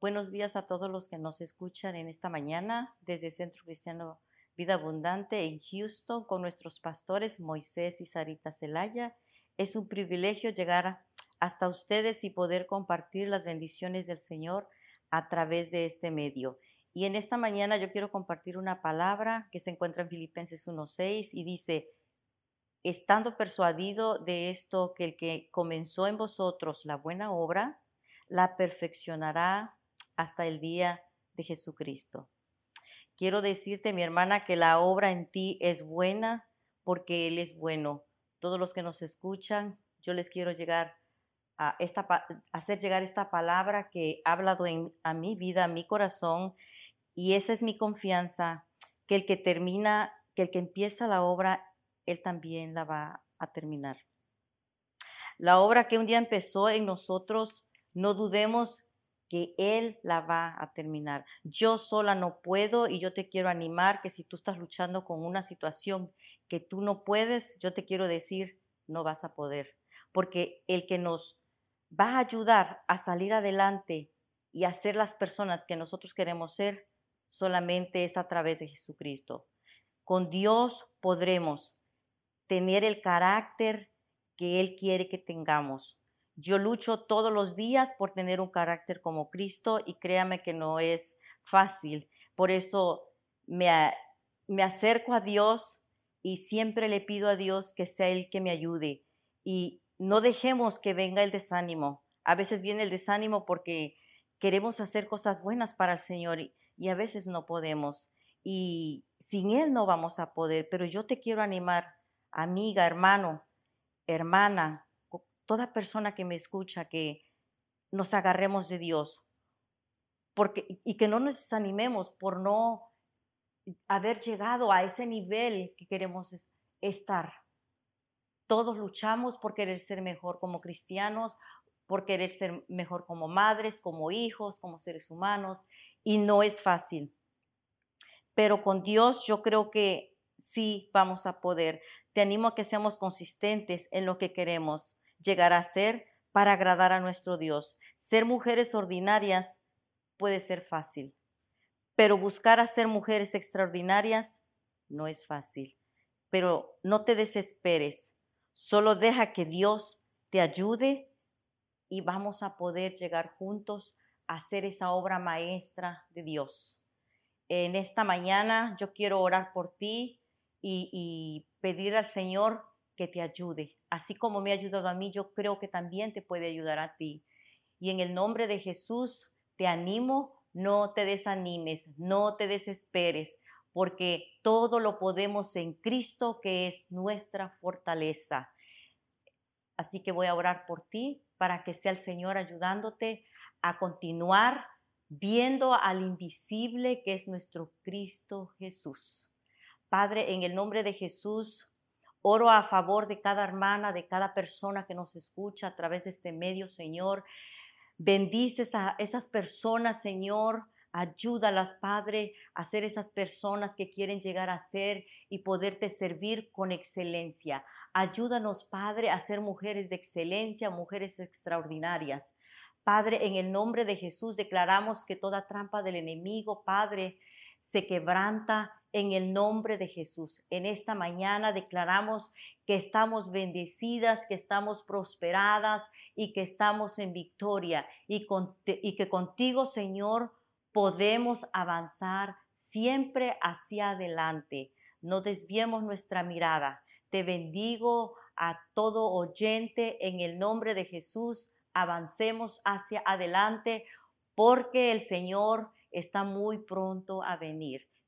Buenos días a todos los que nos escuchan en esta mañana desde Centro Cristiano Vida Abundante en Houston con nuestros pastores Moisés y Sarita Celaya. Es un privilegio llegar hasta ustedes y poder compartir las bendiciones del Señor a través de este medio. Y en esta mañana yo quiero compartir una palabra que se encuentra en Filipenses 1.6 y dice, estando persuadido de esto, que el que comenzó en vosotros la buena obra, la perfeccionará hasta el día de Jesucristo. Quiero decirte, mi hermana, que la obra en ti es buena porque Él es bueno. Todos los que nos escuchan, yo les quiero llegar a esta, hacer llegar esta palabra que ha hablado en, a mi vida, a mi corazón, y esa es mi confianza, que el que termina, que el que empieza la obra, Él también la va a terminar. La obra que un día empezó en nosotros, no dudemos que Él la va a terminar. Yo sola no puedo y yo te quiero animar que si tú estás luchando con una situación que tú no puedes, yo te quiero decir, no vas a poder. Porque el que nos va a ayudar a salir adelante y a ser las personas que nosotros queremos ser, solamente es a través de Jesucristo. Con Dios podremos tener el carácter que Él quiere que tengamos. Yo lucho todos los días por tener un carácter como Cristo y créame que no es fácil. Por eso me, me acerco a Dios y siempre le pido a Dios que sea Él que me ayude. Y no dejemos que venga el desánimo. A veces viene el desánimo porque queremos hacer cosas buenas para el Señor y, y a veces no podemos. Y sin Él no vamos a poder. Pero yo te quiero animar, amiga, hermano, hermana, toda persona que me escucha, que nos agarremos de Dios porque, y que no nos desanimemos por no haber llegado a ese nivel que queremos estar. Todos luchamos por querer ser mejor como cristianos, por querer ser mejor como madres, como hijos, como seres humanos, y no es fácil. Pero con Dios yo creo que sí vamos a poder. Te animo a que seamos consistentes en lo que queremos llegar a ser para agradar a nuestro Dios. Ser mujeres ordinarias puede ser fácil, pero buscar a ser mujeres extraordinarias no es fácil. Pero no te desesperes, solo deja que Dios te ayude y vamos a poder llegar juntos a hacer esa obra maestra de Dios. En esta mañana yo quiero orar por ti y, y pedir al Señor que te ayude. Así como me ha ayudado a mí, yo creo que también te puede ayudar a ti. Y en el nombre de Jesús te animo, no te desanimes, no te desesperes, porque todo lo podemos en Cristo, que es nuestra fortaleza. Así que voy a orar por ti para que sea el Señor ayudándote a continuar viendo al invisible que es nuestro Cristo Jesús. Padre, en el nombre de Jesús, Oro a favor de cada hermana, de cada persona que nos escucha a través de este medio, Señor. Bendices a esas personas, Señor. Ayúdalas, Padre, a ser esas personas que quieren llegar a ser y poderte servir con excelencia. Ayúdanos, Padre, a ser mujeres de excelencia, mujeres extraordinarias. Padre, en el nombre de Jesús declaramos que toda trampa del enemigo, Padre, se quebranta en el nombre de Jesús. En esta mañana declaramos que estamos bendecidas, que estamos prosperadas y que estamos en victoria y, que contigo, Señor, podemos avanzar siempre hacia adelante. No desviemos nuestra mirada. Te bendigo a todo oyente en el nombre de Jesús. Avancemos hacia adelante porque el Señor está muy pronto a venir.